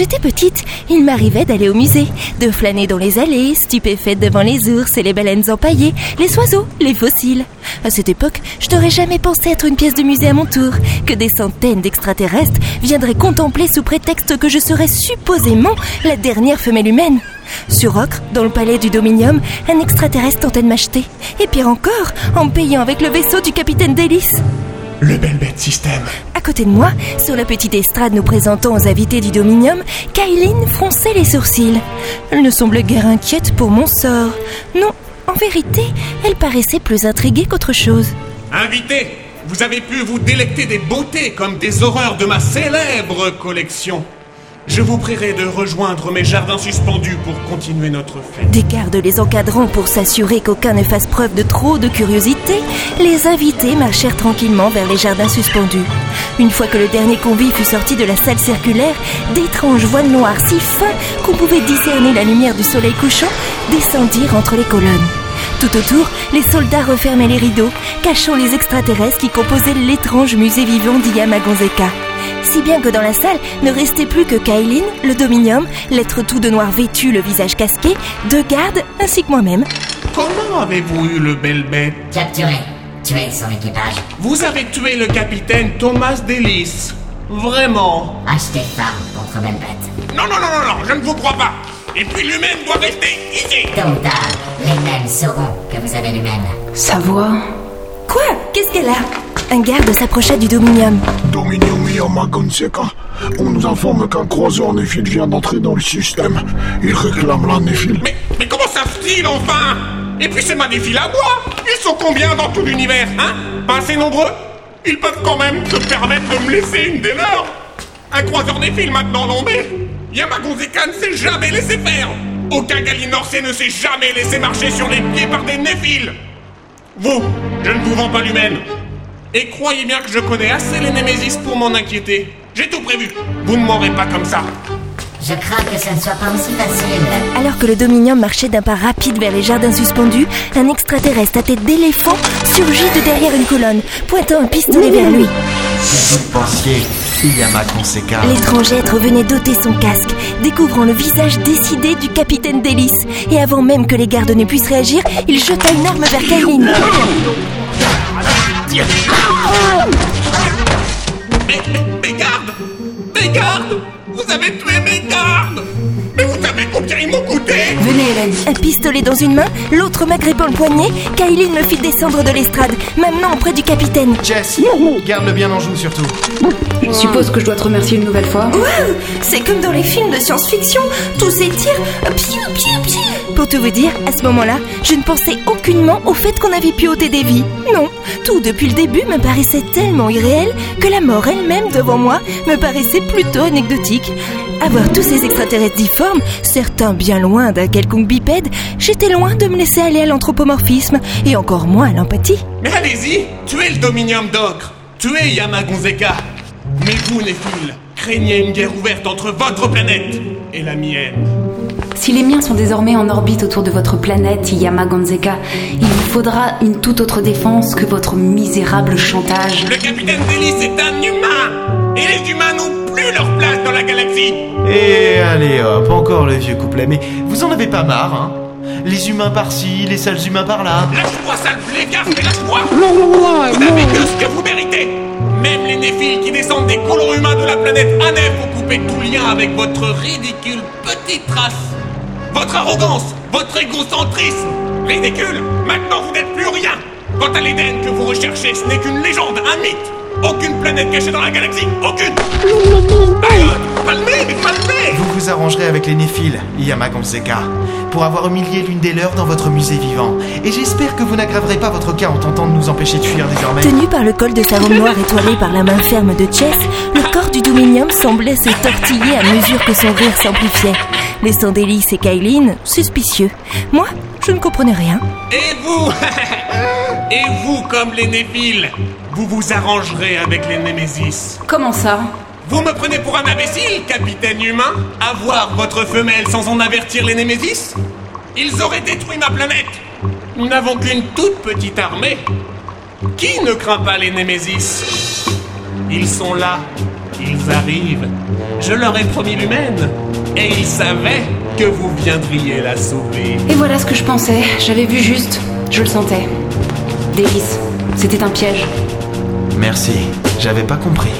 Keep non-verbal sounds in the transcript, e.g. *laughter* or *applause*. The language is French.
j'étais petite, il m'arrivait d'aller au musée, de flâner dans les allées, stupéfaite devant les ours et les baleines empaillées, les oiseaux, les fossiles. À cette époque, je n'aurais jamais pensé être une pièce de musée à mon tour, que des centaines d'extraterrestres viendraient contempler sous prétexte que je serais supposément la dernière femelle humaine. Sur Ocre, dans le palais du Dominium, un extraterrestre tentait de m'acheter. Et pire encore, en payant avec le vaisseau du capitaine Délice. Le bel bête système. À côté de moi, sur la petite estrade nous présentant aux invités du Dominium, Kailine fronçait les sourcils. Elle ne semblait guère inquiète pour mon sort. Non, en vérité, elle paraissait plus intriguée qu'autre chose. Invité, vous avez pu vous délecter des beautés comme des horreurs de ma célèbre collection. Je vous prierai de rejoindre mes jardins suspendus pour continuer notre fête. Des gardes les encadrant pour s'assurer qu'aucun ne fasse preuve de trop de curiosité, les invités marchèrent tranquillement vers les jardins suspendus. Une fois que le dernier convive fut sorti de la salle circulaire, d'étranges voiles noires si fins qu'on pouvait discerner la lumière du soleil couchant descendirent entre les colonnes. Tout autour, les soldats refermaient les rideaux, cachant les extraterrestres qui composaient l'étrange musée vivant d'Iyamagonzeka. Si bien que dans la salle ne restait plus que Kailin, le Dominium, l'être tout de noir vêtu, le visage casqué, deux gardes ainsi que moi-même. Comment avez-vous eu le bel bête Capturé. Tué son équipage. Vous avez tué le capitaine Thomas Delis. Vraiment Acheté femme contre belle bête. Non, non, non, non, non, je ne vous crois pas. Et puis l'humaine doit rester ici. Tôt ou tard, les mêmes sauront que vous avez l'humaine. Sa voix. Quoi? Qu'est-ce qu'elle a? Un garde s'approcha du Dominium. Dominium Yamagonseka. On nous informe qu'un croiseur néphile vient d'entrer dans le système. Il réclame la néphile. Mais, mais comment savent-ils enfin? Et puis c'est ma défile à moi Ils sont combien dans tout l'univers, hein? Pas assez nombreux? Ils peuvent quand même se permettre de me laisser une des leurs Un croiseur néphile maintenant, non mais Yamagonzeka ne s'est jamais laissé faire. Aucun Galinorsé ne s'est jamais laissé marcher sur les pieds par des néphiles Vous, je ne vous vends pas l'humaine Et croyez bien que je connais assez les Némésis pour m'en inquiéter. J'ai tout prévu. Vous ne m'aurez pas comme ça Je crains que ce ne soit pas aussi facile. Alors que le Dominium marchait d'un pas rapide vers les jardins suspendus, un extraterrestre à tête d'éléphant surgit de derrière une colonne, pointant un pistolet vers lui. Vous le pensiez, Iyama Konseka. L'étrange être venait d'ôter son casque, découvrant le visage décidé du capitaine Délice. Et avant même que les gardes ne puissent réagir, il jeta une arme vers Kailin. Mais, mais, mes Un pistolet dans une main, l'autre m'agrippant le poignet, Kailin me fit descendre de l'estrade, m'amenant auprès du capitaine. Jess, garde-le bien en joue surtout. Je suppose que je dois te remercier une nouvelle fois. Waouh C'est comme dans les films de science-fiction, tous ces tirs, piou, piou, piou. Pour tout vous dire, à ce moment-là, je ne pensais aucunement au fait qu'on avait pu ôter des vies. Non, tout depuis le début me paraissait tellement irréel que la mort elle-même devant moi me paraissait plutôt anecdotique. Avoir tous ces extraterrestres difformes, certains bien loin d'un quelconque bipède, j'étais loin de me laisser aller à l'anthropomorphisme et encore moins à l'empathie. Mais allez-y Tuez le Dominium d'Ocre Tuez Yamagonzeka Mais vous, Néphil, craignez une guerre ouverte entre votre planète et la mienne. Si les miens sont désormais en orbite autour de votre planète, Yamagonzeka, il vous faudra une toute autre défense que votre misérable chantage. Le capitaine Delis est un humain Et les humains n'ont plus leur place dans la galaxie Et allez hop, encore le vieux couplet. Mais vous en avez pas marre, hein? Les humains par-ci, les sales humains par-là. Lâche-moi, sale blégard, mais lâche-moi Vous n'avez que ce que vous méritez Même les néphiles qui descendent des colons humains de la planète Anef ont coupé tout lien avec votre ridicule petite race Votre arrogance, votre égocentrisme Ridicule. Maintenant vous n'êtes plus rien. Quant à l'Éden que vous recherchez, ce n'est qu'une légende, un mythe. Aucune planète cachée dans la galaxie, aucune. Palmez, mais palmez Vous vous arrangerez avec les Néphiles, Iyama Konseka, pour avoir humilié l'une des leurs dans votre musée vivant. Et j'espère que vous n'aggraverez pas votre cas en tentant de nous empêcher de fuir désormais. Tenu par le col de sa robe noire étoilée par la main ferme de Chess, le corps du Dominium semblait se tortiller à mesure que son rire s'amplifiait, laissant Délice et Kailin suspicieux. Moi, je ne comprenais rien. Et vous *laughs* Et vous, comme les Néphiles, vous vous arrangerez avec les Némésis. Comment ça? Vous me prenez pour un imbécile, capitaine humain Avoir votre femelle sans en avertir les Némésis Ils auraient détruit ma planète Nous n'avons qu'une toute petite armée. Qui ne craint pas les Némésis? Ils sont là. Ils arrivent. Je leur ai promis l'humaine. Et ils savaient que vous viendriez la sauver. Et voilà ce que je pensais. J'avais vu juste. Je le sentais. Davis, c'était un piège. Merci, j'avais pas compris.